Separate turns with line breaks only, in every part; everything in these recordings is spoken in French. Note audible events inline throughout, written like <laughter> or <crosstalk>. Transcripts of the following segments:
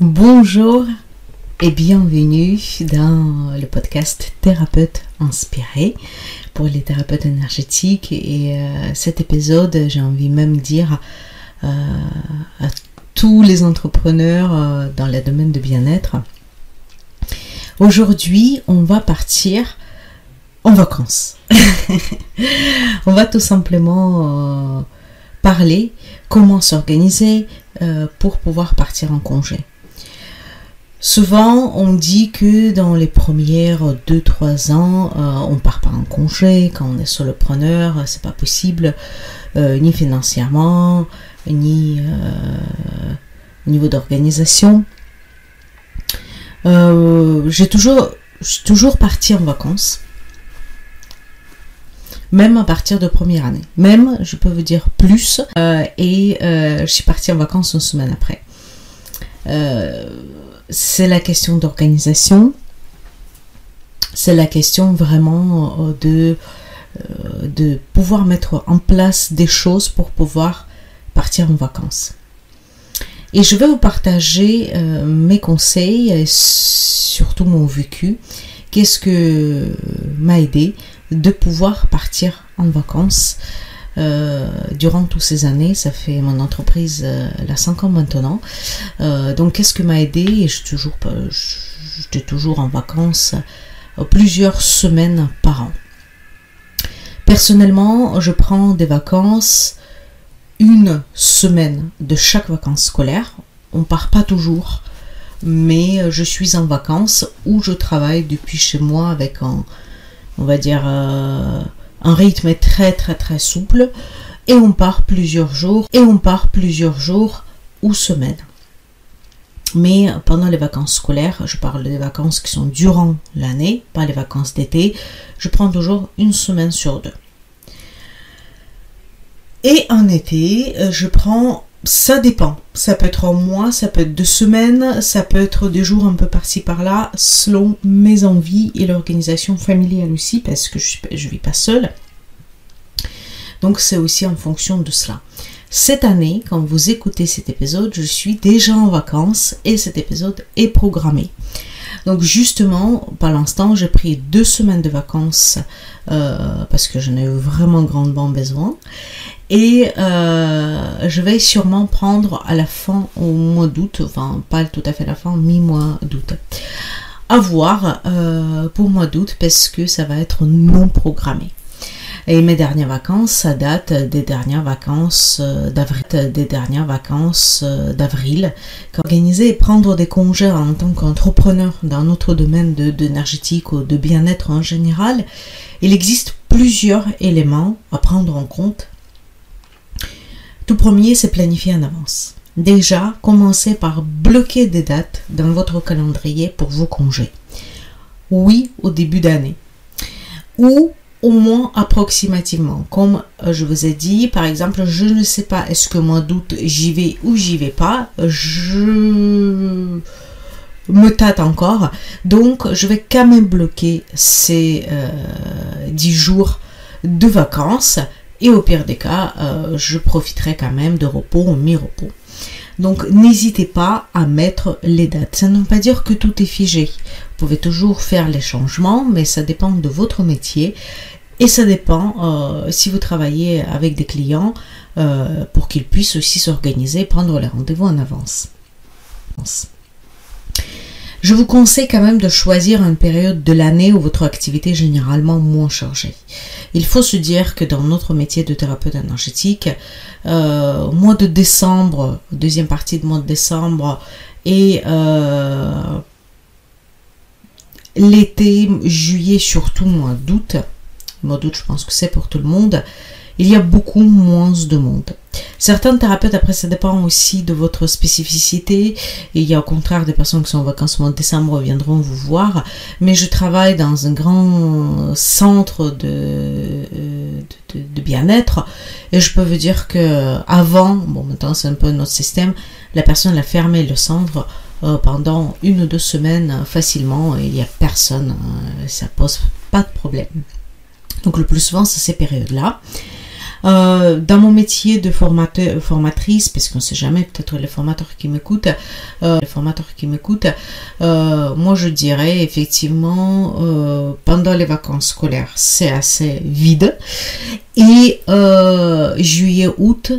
Bonjour et bienvenue dans le podcast Thérapeute inspiré pour les thérapeutes énergétiques et euh, cet épisode j'ai envie même dire euh, à tous les entrepreneurs euh, dans le domaine de bien-être. Aujourd'hui on va partir en vacances. <laughs> on va tout simplement parler comment s'organiser pour pouvoir partir en congé. Souvent, on dit que dans les premières 2-3 ans, euh, on part pas en congé. Quand on est solopreneur, c'est pas possible, euh, ni financièrement, ni euh, au niveau d'organisation. j'ai toujours, toujours parti en vacances, même à partir de première année. Même, je peux vous dire plus, et je suis partie en vacances une semaine après c'est la question d'organisation, c'est la question vraiment euh, de, euh, de pouvoir mettre en place des choses pour pouvoir partir en vacances. Et je vais vous partager euh, mes conseils et surtout mon vécu. Qu'est-ce que m'a aidé de pouvoir partir en vacances? Euh, durant toutes ces années. Ça fait mon entreprise euh, la 5 ans maintenant. Euh, donc qu'est-ce que m'a aidé? Et je toujours, j'étais toujours en vacances plusieurs semaines par an. Personnellement, je prends des vacances une semaine de chaque vacances scolaire. On part pas toujours, mais je suis en vacances où je travaille depuis chez moi avec un, on va dire, un rythme très très très souple et on part plusieurs jours et on part plusieurs jours ou semaines. Mais pendant les vacances scolaires, je parle des vacances qui sont durant l'année, pas les vacances d'été, je prends toujours une semaine sur deux. Et en été, je prends ça dépend. Ça peut être un mois, ça peut être deux semaines, ça peut être des jours un peu par-ci par-là, selon mes envies et l'organisation familiale aussi, parce que je ne vis pas seule. Donc c'est aussi en fonction de cela. Cette année, quand vous écoutez cet épisode, je suis déjà en vacances et cet épisode est programmé. Donc justement, par l'instant, j'ai pris deux semaines de vacances euh, parce que j'en ai eu vraiment grandement besoin. Et euh, je vais sûrement prendre à la fin, au mois d'août, enfin pas tout à fait la fin, mi-mois d'août. À voir euh, pour mois d'août parce que ça va être non programmé. Et mes dernières vacances, ça date des dernières vacances euh, d'avril, des dernières vacances d'avril. Organiser et prendre des congés en tant qu'entrepreneur dans notre domaine d'énergétique ou de bien-être en général, il existe plusieurs éléments à prendre en compte tout premier, c'est planifier en avance. Déjà, commencez par bloquer des dates dans votre calendrier pour vos congés. Oui, au début d'année. Ou au moins approximativement. Comme euh, je vous ai dit, par exemple, je ne sais pas est-ce que mois d'août j'y vais ou j'y vais pas. Je me tâte encore. Donc, je vais quand même bloquer ces euh, 10 jours de vacances et au pire des cas, euh, je profiterai quand même de repos ou mi-repos. Donc n'hésitez pas à mettre les dates. Ça ne veut pas dire que tout est figé. Vous pouvez toujours faire les changements, mais ça dépend de votre métier. Et ça dépend euh, si vous travaillez avec des clients euh, pour qu'ils puissent aussi s'organiser, prendre les rendez-vous en avance. Je vous conseille quand même de choisir une période de l'année où votre activité est généralement moins chargée. Il faut se dire que dans notre métier de thérapeute énergétique, euh, mois de décembre, deuxième partie de mois de décembre et euh, l'été, juillet, surtout mois d'août, mois d'août je pense que c'est pour tout le monde, il y a beaucoup moins de monde. Certains thérapeutes, après, ça dépend aussi de votre spécificité. Il y a au contraire des personnes qui sont en vacances au mois de décembre viendront vous voir. Mais je travaille dans un grand centre de, de, bien-être et je peux vous dire que avant, bon maintenant c'est un peu notre système, la personne a fermé le centre euh, pendant une ou deux semaines facilement et il n'y a personne, euh, ça pose pas de problème. Donc le plus souvent c'est ces périodes-là. Euh, dans mon métier de formateur, formatrice, parce qu'on ne sait jamais, peut-être les formateurs qui m'écoutent, euh, les formateurs qui m'écoutent, euh, moi je dirais effectivement pendant les vacances scolaires c'est assez vide et juillet, août,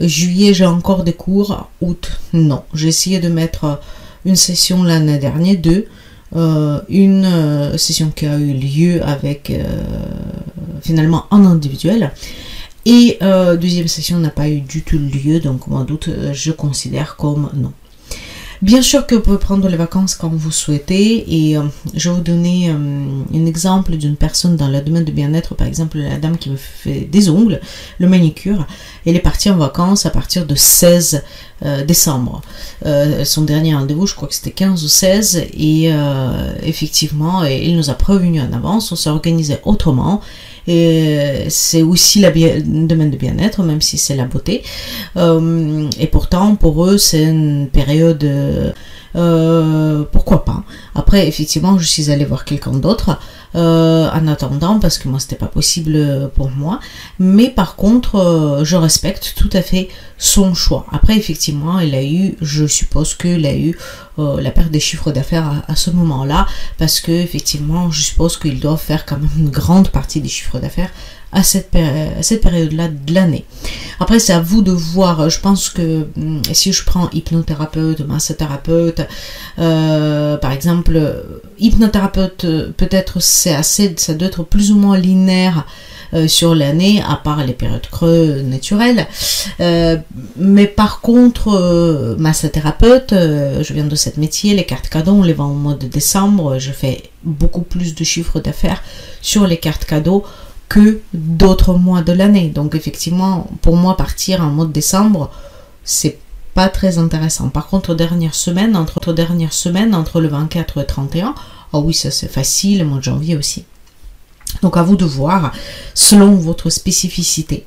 juillet j'ai encore des cours, août non, j'ai essayé de mettre une session l'année dernière, deux. une session qui a eu lieu avec finalement en individuel et euh, deuxième session n'a pas eu du tout lieu, donc au doute, euh, je considère comme non. Bien sûr que vous pouvez prendre les vacances quand vous souhaitez et euh, je vais vous donner un exemple d'une personne dans le domaine de bien-être, par exemple la dame qui me fait des ongles, le manicure, elle est partie en vacances à partir de 16 décembre. son dernier rendez-vous, je crois que c'était 15 ou 16 et effectivement, il nous a prévenu en avance, on s'est organisé autrement et c'est aussi le domaine de bien-être, même si c'est la beauté. Euh, et pourtant, pour eux, c'est une période... Euh, pourquoi pas Après, effectivement, je suis allée voir quelqu'un d'autre euh, en attendant parce que moi c'était pas possible pour moi. Mais par contre, euh, je respecte tout à fait son choix. Après, effectivement, il a eu, je suppose qu'il a eu euh, la perte des chiffres d'affaires à, ce moment-là parce que effectivement, je suppose qu'il doit faire quand même une grande partie des chiffres d'affaires à cette, période-là de l'année. Après, c'est à vous de voir. Je pense que hum, si je prends hypnothérapeute, massothérapeute, euh, par exemple, hypnothérapeute, peut-être c'est assez, ça doit être plus ou moins linéaire euh, sur l'année, à part les périodes creux naturelles. Euh, mais par contre, massothérapeute, je viens de cette métier, les cartes cadeaux, on les vend au mois de décembre, je fais beaucoup plus de chiffres d'affaires sur les cartes cadeaux que d'autres mois de l'année. Donc effectivement, pour moi, partir en mois de décembre, c'est pas très intéressant. Par contre, dernière semaine, entre dernières semaines, entre le 24 et le 31, ah oui, ça c'est facile, le mois de janvier aussi. Donc à vous de voir selon votre spécificité.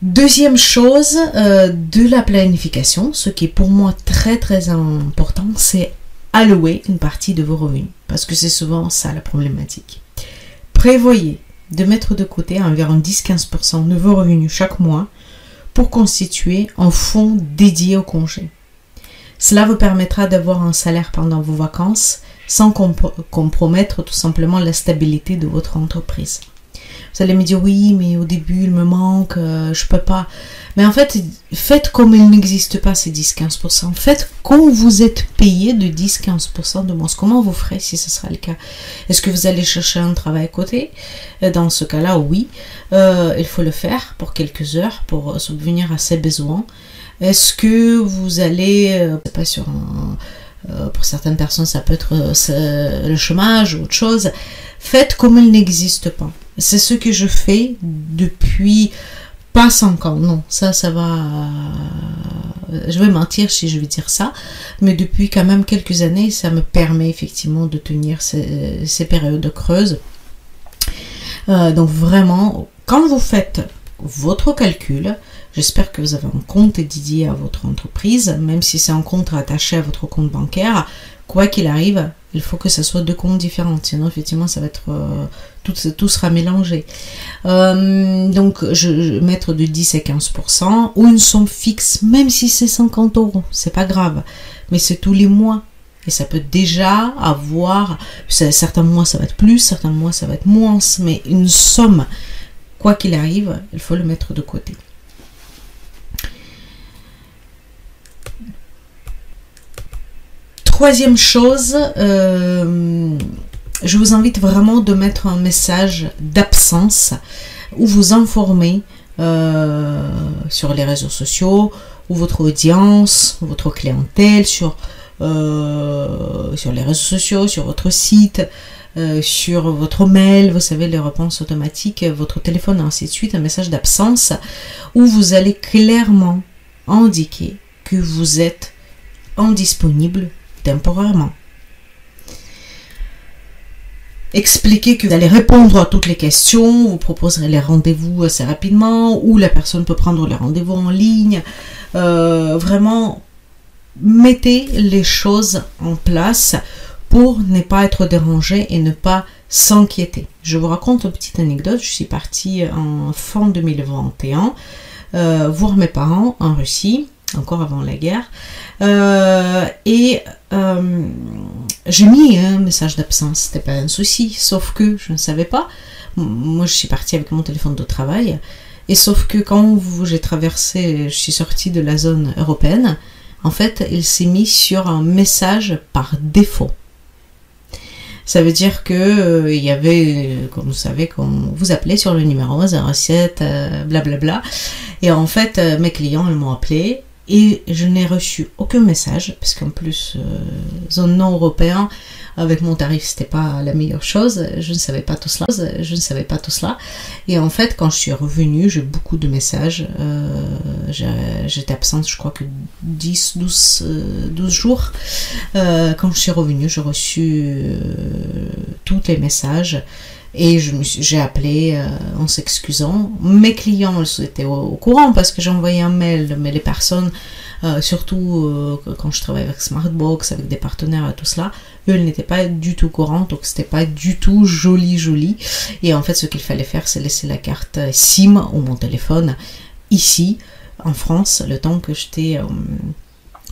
Deuxième chose euh, de la planification, ce qui est pour moi très très important, c'est allouer une partie de vos revenus. Parce que c'est souvent ça la problématique. Prévoyez de mettre de côté environ 10-15% de vos revenus chaque mois pour constituer un fonds dédié au congé. Cela vous permettra d'avoir un salaire pendant vos vacances sans compromettre tout simplement la stabilité de votre entreprise. Vous allez me dire oui, mais au début il me manque, euh, je peux pas. Mais en fait, faites comme il n'existe pas ces 10-15%. Faites quand vous êtes payé de 10-15% de moins. Comment vous ferez si ce sera le cas? Est-ce que vous allez chercher un travail à côté? Euh, Dans ce cas-là, oui. Euh, il faut le faire pour quelques heures pour subvenir à ses besoins. Est-ce que vous allez, pas sur euh, pour certaines personnes, ça peut être euh, le chômage ou autre chose. Faites comme il n'existe pas. C'est ce que je fais depuis pas 5 ans. Non, ça, ça va. Euh, je vais mentir si je vais dire ça, mais depuis quand même quelques années, ça me permet effectivement de tenir ces, périodes creuses. donc vraiment, quand vous faites votre calcul, J'espère que vous avez un compte dédié à votre entreprise, même si c'est un compte attaché à votre compte bancaire. Quoi qu'il arrive, il faut que ce soit deux comptes différents, sinon effectivement ça va être euh, tout, sera mélangé. Euh, donc je, mettre de 10 à 15% ou une somme fixe, même si c'est 50 euros, c'est pas grave, mais c'est tous les mois. Et ça peut déjà avoir, certains mois ça va être plus, certains mois ça va être moins, mais une somme, quoi qu'il arrive, il faut le mettre de côté. Troisième chose, euh, je vous invite vraiment de mettre un message d'absence ou vous informer euh, sur les réseaux sociaux ou votre audience, votre clientèle, sur, euh, sur les réseaux sociaux, sur votre site, euh, sur votre mail, vous savez, les réponses automatiques, votre téléphone, ainsi de suite, un message d'absence où vous allez clairement indiquer que vous êtes indisponible temporairement. Expliquez que vous allez répondre à toutes les questions, vous proposerez les rendez-vous assez rapidement, ou la personne peut prendre les rendez-vous en ligne. Euh, vraiment, mettez les choses en place pour ne pas être dérangé et ne pas s'inquiéter. Je vous raconte une petite anecdote. Je suis partie en fin 2021 euh, voir mes parents en Russie, encore avant la guerre. Euh, et euh, j'ai mis un message d'absence, c'était pas un souci, sauf que je ne savais pas. Moi, je suis partie avec mon téléphone de travail, et sauf que quand j'ai traversé, je suis sortie de la zone européenne, en fait, il s'est mis sur un message par défaut. Ça veut dire que euh, il y avait, comme vous savez, quand vous appelez sur le numéro 07, blablabla. Et en fait, mes clients, ils m'ont appelé et je n'ai reçu aucun message, parce qu'en plus, euh, zone non européen, avec mon tarif, c'était pas la meilleure chose. Je ne savais pas tout cela. Je ne savais pas tout cela. Et en fait, quand je suis revenue, j'ai beaucoup de messages. Euh, J'étais absente, je crois que 10, 12, 12 jours. Euh, quand je suis revenue, j'ai reçu euh, tous les messages. Et j'ai appelé euh, en s'excusant. Mes clients étaient au, courant parce que j'ai envoyé un mail, mais les personnes, euh, surtout euh, quand je travaille avec Smartbox, avec des partenaires et tout cela, eux, ils n'étaient pas du tout courants, donc c'était pas du tout joli, joli. Et en fait, ce qu'il fallait faire, c'est laisser la carte SIM ou mon téléphone ici, en France, le temps que j'étais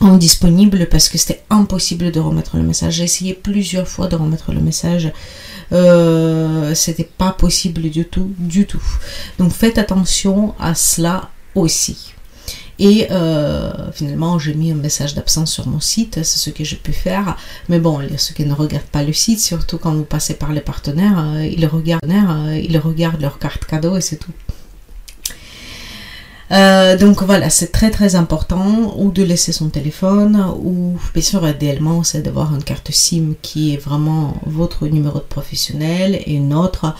indisponible parce que c'était impossible de remettre le message. J'ai essayé plusieurs fois de remettre le message euh, c'était pas possible du tout, du tout. Donc faites attention à cela aussi. Et euh, finalement, j'ai mis un message d'absence sur mon site, c'est ce que j'ai pu faire. Mais bon, ceux qui ne regardent pas le site, surtout quand vous passez par les partenaires, euh, ils regardent, ils regardent leur carte cadeau et c'est tout. Euh, donc voilà, c'est très très important ou de laisser son téléphone ou bien sûr idéalement c'est d'avoir une carte SIM qui est vraiment votre numéro de professionnel et notre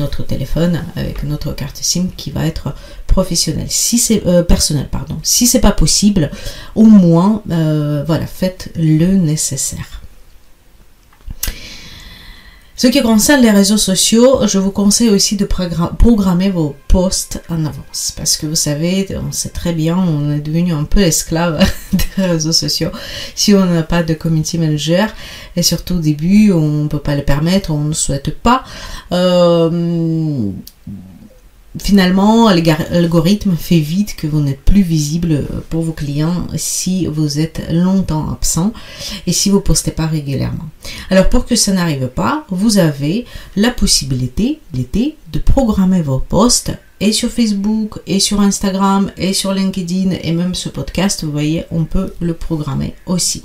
autre téléphone avec une autre carte SIM qui va être professionnel. Si c'est euh, personnel pardon. Si c'est pas possible, au moins euh, voilà, faites le nécessaire. Ce qui concerne les réseaux sociaux, je vous conseille aussi de programmer vos posts en avance. Parce que vous savez, on sait très bien, on est devenu un peu esclave <laughs> des réseaux sociaux. Si on n'a pas de community manager, et surtout au début, on ne peut pas le permettre, on ne souhaite pas. Euh, finalement, l'algorithme fait vite que vous n'êtes plus visible pour vos clients si vous êtes longtemps absent et si vous postez pas régulièrement. Alors pour que ça n'arrive pas, vous avez la possibilité l'été de programmer vos posts et sur Facebook et sur Instagram et sur LinkedIn et même ce podcast, vous voyez, on peut le programmer aussi.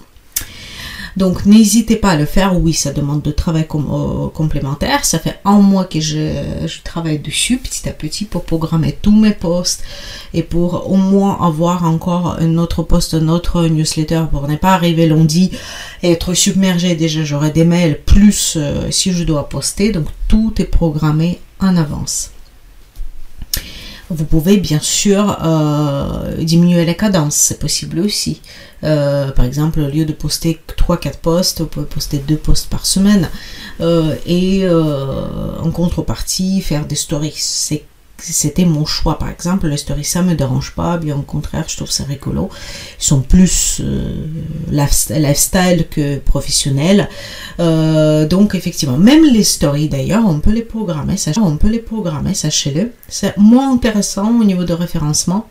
Donc n'hésitez pas à le faire. Oui, ça demande de travail euh, complémentaire. Ça fait un mois que je, travaille dessus petit à petit pour programmer tous mes posts et pour au moins avoir encore un autre post, un autre newsletter pour ne pas arriver lundi et être submergé. Déjà, j'aurai des mails plus euh, si je dois poster. Donc tout est programmé en avance. Vous pouvez bien sûr euh, diminuer la cadence, c'est possible aussi. Euh, par exemple, au lieu de poster 3-4 posts, vous pouvez poster 2 posts par semaine. Euh, et en contrepartie, faire des stories. C'est c'était mon choix. Par exemple les stories ça me dérange pas bien au contraire je trouve ça rigolo. Ils sont plus euh, lifestyle que professionnels. Euh, donc effectivement même les stories d'ailleurs on peut les programmer on peut les programmer sachez-le. C'est moins intéressant au niveau de référencement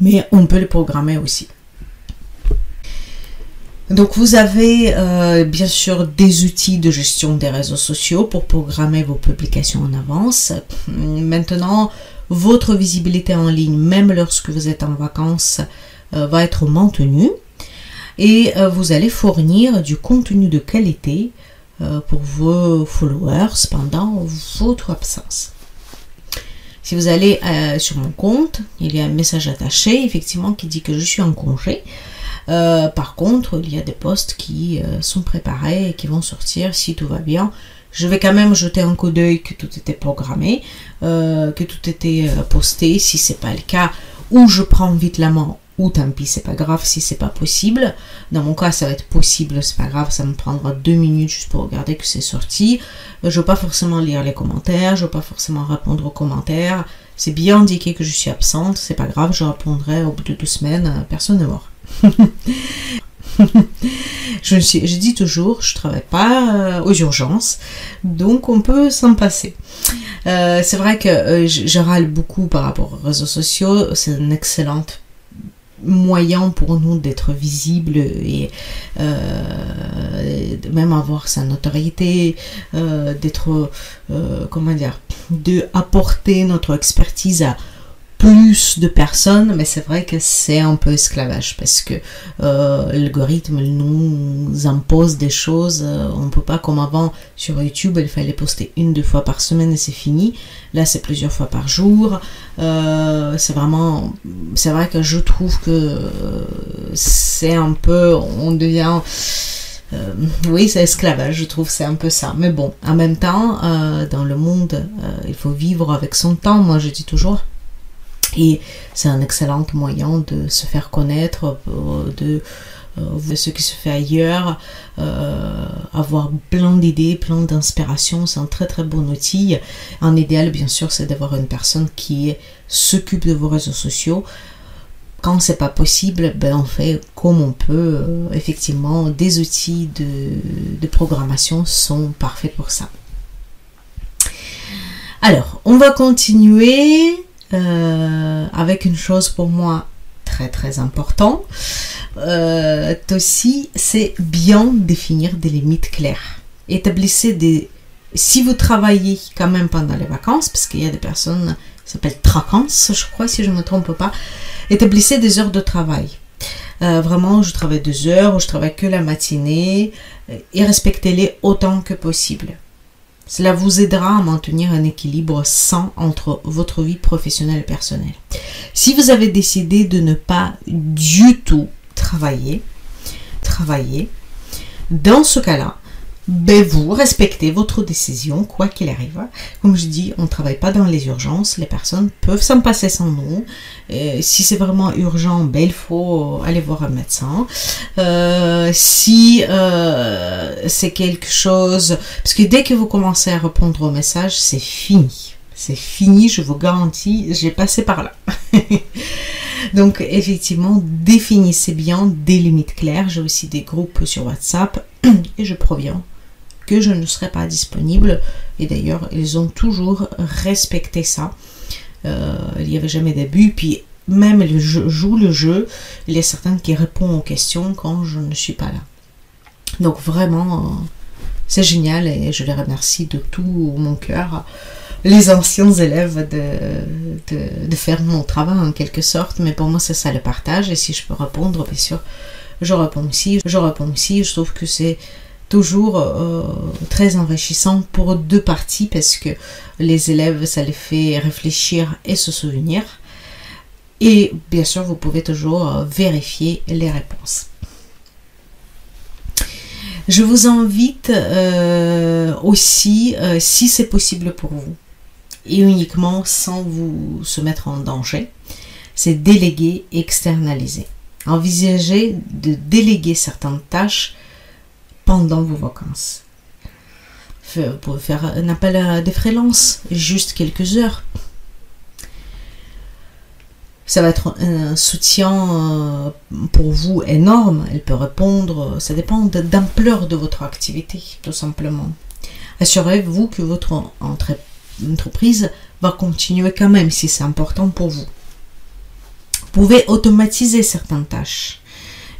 mais on peut les programmer aussi donc vous avez euh, bien sûr des outils de gestion des réseaux sociaux pour programmer vos publications en avance. Maintenant, votre visibilité en ligne, même lorsque vous êtes en vacances, euh, va être maintenue. Et euh, vous allez fournir du contenu de qualité pour vos followers pendant votre absence. Si vous allez sur mon compte, il y a un message attaché, effectivement, qui dit que je suis en congé. Euh, par contre, il y a des postes qui euh, sont préparés et qui vont sortir si tout va bien Je vais quand même jeter un coup d'œil que tout était programmé, euh, que tout était posté. Si c'est pas le cas, ou je prends vite la main, ou tant pis, c'est pas grave si c'est pas possible. Dans mon cas, ça va être possible, c'est pas grave, ça me prendra deux minutes juste pour regarder que c'est sorti. Je veux pas forcément lire les commentaires, je veux pas forcément répondre aux commentaires. C'est bien indiqué que je suis absente, c'est pas grave, je répondrai au bout de deux semaines, personne n'est mort. <laughs> je, dis toujours, je travaille pas euh, aux urgences, donc on peut s'en passer. Euh, c'est vrai que euh, je, râle beaucoup par rapport aux réseaux sociaux, c'est un excellent moyen pour nous d'être visible et même avoir sa notoriété, d'être, comment dire, de apporter notre expertise à plus de personnes, mais c'est vrai que c'est un peu esclavage parce que euh, l'algorithme nous impose des choses. Euh, on peut pas comme avant sur YouTube, il fallait poster une deux fois par semaine et c'est fini. Là, c'est plusieurs fois par jour. Euh, c'est vraiment, c'est vrai que je trouve que c'est un peu, on devient oui, c'est esclavage, je trouve, c'est un peu ça. Mais bon, en même temps, dans le monde, il faut vivre avec son temps. Moi, je dis toujours, et c'est un excellent moyen de se faire connaître, euh, de, euh, ce qui se fait ailleurs, euh, avoir plein d'idées, plein d'inspirations. C'est un très très bon outil. Un idéal, bien sûr, c'est d'avoir une personne qui s'occupe de vos réseaux sociaux. Quand c'est pas possible, ben on fait comme on peut. effectivement, des outils de, de programmation sont parfaits pour ça. Alors, on va continuer euh, avec une chose pour moi très très important euh, aussi, c'est bien définir des limites claires. Établissez des... Si vous travaillez quand même pendant les vacances, parce qu'il y a des personnes qui s'appellent tracances, je crois, si je ne me trompe pas, établissez des heures de travail. Euh, vraiment, je travaille deux heures, ou je travaille que la matinée, et respectez-les autant que possible. Cela vous aidera à maintenir un équilibre sain entre votre vie professionnelle et personnelle. Si vous avez décidé de ne pas du tout travailler, travailler, dans ce cas-là, ben vous respectez votre décision, quoi qu'il arrive. Comme je dis, on ne travaille pas dans les urgences, les personnes peuvent s'en passer sans nous. Si c'est vraiment urgent, ben il faut aller voir un médecin. Euh, si euh, c'est quelque chose... Parce que dès que vous commencez à répondre au message, c'est fini. C'est fini, je vous garantis, j'ai passé par là. <laughs> Donc effectivement, définissez bien des limites claires. J'ai aussi des groupes sur WhatsApp et je proviens je ne serai pas disponible. Et d'ailleurs, ils ont toujours respecté ça. Euh, il n'y avait jamais d'abus. Puis même le jeu, joue le jeu, il y a certains qui répondent aux questions quand je ne suis pas là. Donc vraiment, euh, c'est génial et je les remercie de tout mon cœur. Les anciens élèves de, de, de, faire mon travail en quelque sorte, mais pour moi c'est ça le partage et si je peux répondre, bien sûr, je réponds aussi. Je réponds aussi, je trouve que c'est toujours euh, très enrichissant pour deux parties parce que les élèves, ça les fait réfléchir et se souvenir. Et bien sûr, vous pouvez toujours euh, vérifier les réponses. Je vous invite euh, aussi, si c'est possible pour vous, et uniquement sans vous se mettre en danger, c'est déléguer, externaliser. Envisagez de déléguer certaines tâches pendant vos vacances. Pouvez faire un appel à des freelances, juste quelques heures. Ça va être un soutien euh, pour vous énorme. Elle peut répondre, ça dépend de l'ampleur de votre activité, tout simplement. Assurez-vous que votre entreprise va continuer quand même si c'est important pour vous. Vous pouvez automatiser certaines tâches.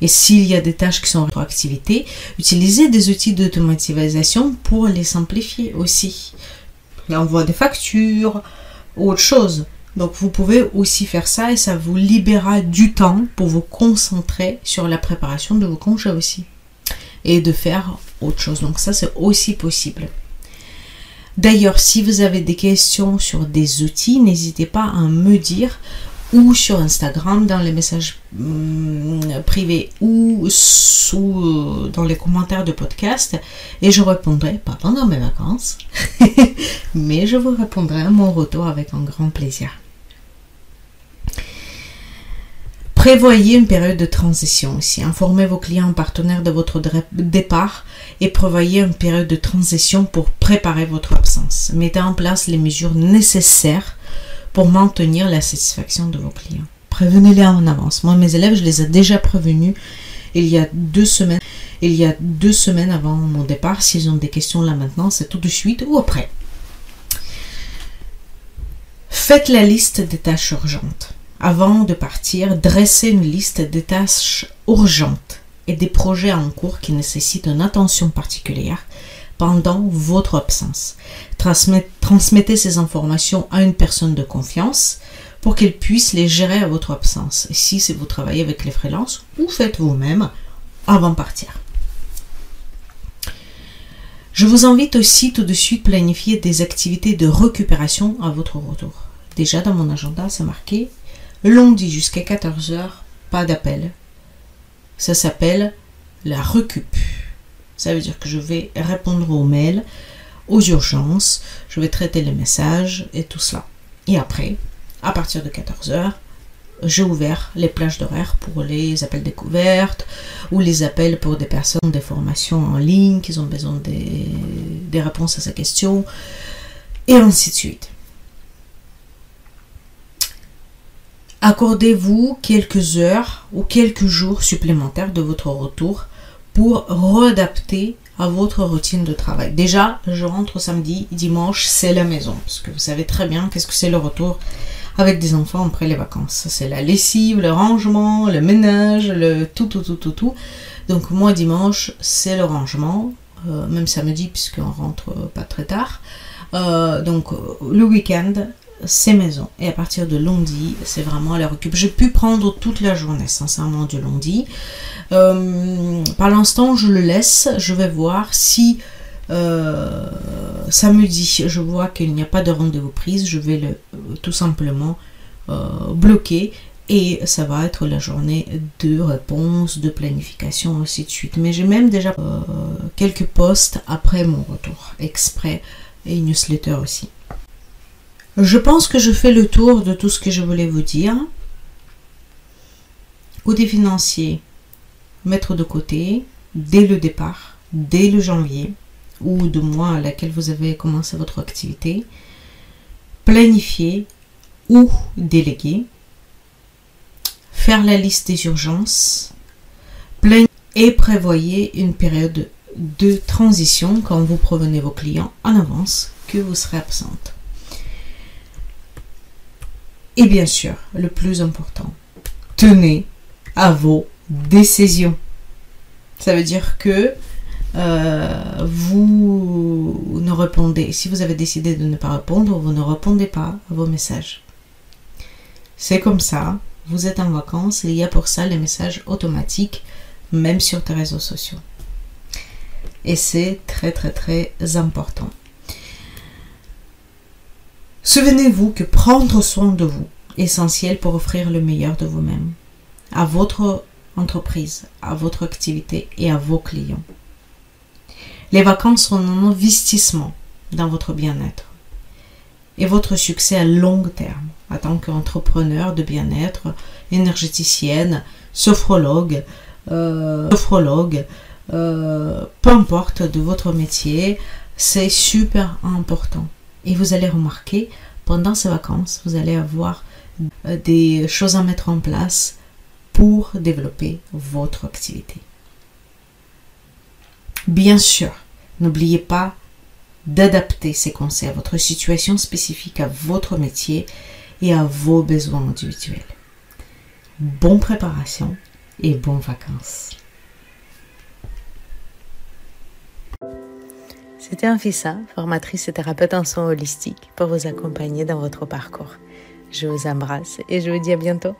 Et s'il y a des tâches qui sont en rétroactivité, utilisez des outils d'automatisation pour les simplifier aussi. L'envoi des factures, autre chose. Donc vous pouvez aussi faire ça et ça vous libérera du temps pour vous concentrer sur la préparation de vos congés aussi. Et de faire autre chose. Donc ça c'est aussi possible. D'ailleurs, si vous avez des questions sur des outils, n'hésitez pas à me dire ou sur Instagram dans les messages hum, privés ou sous, euh, dans les commentaires de podcast et je répondrai, pas pendant mes vacances, <laughs> mais je vous répondrai à mon retour avec un grand plaisir. Prévoyez une période de transition aussi. Informez vos clients partenaires de votre départ et prévoyez une période de transition pour préparer votre absence. Mettez en place les mesures nécessaires pour maintenir la satisfaction de vos clients. Prévenez-les en avance. Moi, mes élèves, je les ai déjà prévenus il y a deux semaines. Il y a deux semaines avant mon départ. S'ils ont des questions là maintenant, c'est tout de suite ou après. Faites la liste des tâches urgentes. Avant de partir, dressez une liste des tâches urgentes et des projets en cours qui nécessitent une attention particulière pendant votre absence. Transmettez ces informations à une personne de confiance pour qu'elle puisse les gérer à votre absence. Et si vous travaillez avec les freelances, ou faites vous-même avant de partir. Je vous invite aussi tout de suite à planifier des activités de récupération à votre retour. Déjà dans mon agenda, c'est marqué lundi jusqu'à 14h, pas d'appel. Ça s'appelle la recup. Ça veut dire que je vais répondre aux mails, aux urgences, je vais traiter les messages et tout cela. Et après, à partir de 14h, j'ai ouvert les plages d'horaire pour les appels découvertes ou les appels pour des personnes des formations en ligne qui ont besoin des, des réponses à ces questions et ainsi de suite. Accordez-vous quelques heures ou quelques jours supplémentaires de votre retour pour réadapter à votre routine de travail. Déjà, je rentre samedi, dimanche, c'est la maison. Parce que vous savez très bien qu'est-ce que c'est le retour avec des enfants après les vacances. C'est la lessive, le rangement, le ménage, le tout, tout, tout, tout, tout. Donc moi, dimanche, c'est le rangement. Euh, même samedi, puisqu'on rentre pas très tard. Euh, donc le week-end, c'est maison. Et à partir de lundi, c'est vraiment à la récup. J'ai pu prendre toute la journée, sincèrement, du lundi. Euh, par l'instant, je le laisse. Je vais voir si euh, samedi, je vois qu'il n'y a pas de rendez-vous prise. Je vais le, tout simplement euh, bloquer. Et ça va être la journée de réponse, de planification, ainsi de suite. Mais j'ai même déjà quelques posts après mon retour, exprès, et newsletter aussi. Je pense que je fais le tour de tout ce que je voulais vous dire. Côté financier, mettre de côté dès le départ, dès le janvier ou de mois à laquelle vous avez commencé votre activité. Planifier ou déléguer. Faire la liste des urgences. Et prévoyez une période de transition quand vous provenez vos clients en avance que vous serez absente. Et bien sûr, le plus important, tenez à vos décisions. Ça veut dire que euh, vous ne répondez, si vous avez décidé de ne pas répondre, vous ne répondez pas à vos messages. C'est comme ça, vous êtes en vacances et il y a pour ça les messages automatiques, même sur tes réseaux sociaux. Et c'est très très très important. Souvenez-vous que prendre soin de vous est essentiel pour offrir le meilleur de vous-même à votre entreprise, à votre activité et à vos clients. Les vacances sont un investissement dans votre bien-être et votre succès à long terme en tant qu'entrepreneur de bien-être, énergéticienne, sophrologue, euh, sophrologue, euh, peu importe de votre métier, c'est super important. Et vous allez remarquer, pendant ces vacances, vous allez avoir euh, des choses à mettre en place pour développer votre activité. Bien sûr, n'oubliez pas d'adapter ces conseils à votre situation spécifique, à votre métier et à vos besoins individuels. Bonne préparation et bonnes vacances.
C'était Anfissa, formatrice et thérapeute en soins holistiques, pour vous accompagner dans votre parcours. Je vous embrasse et je vous dis à bientôt.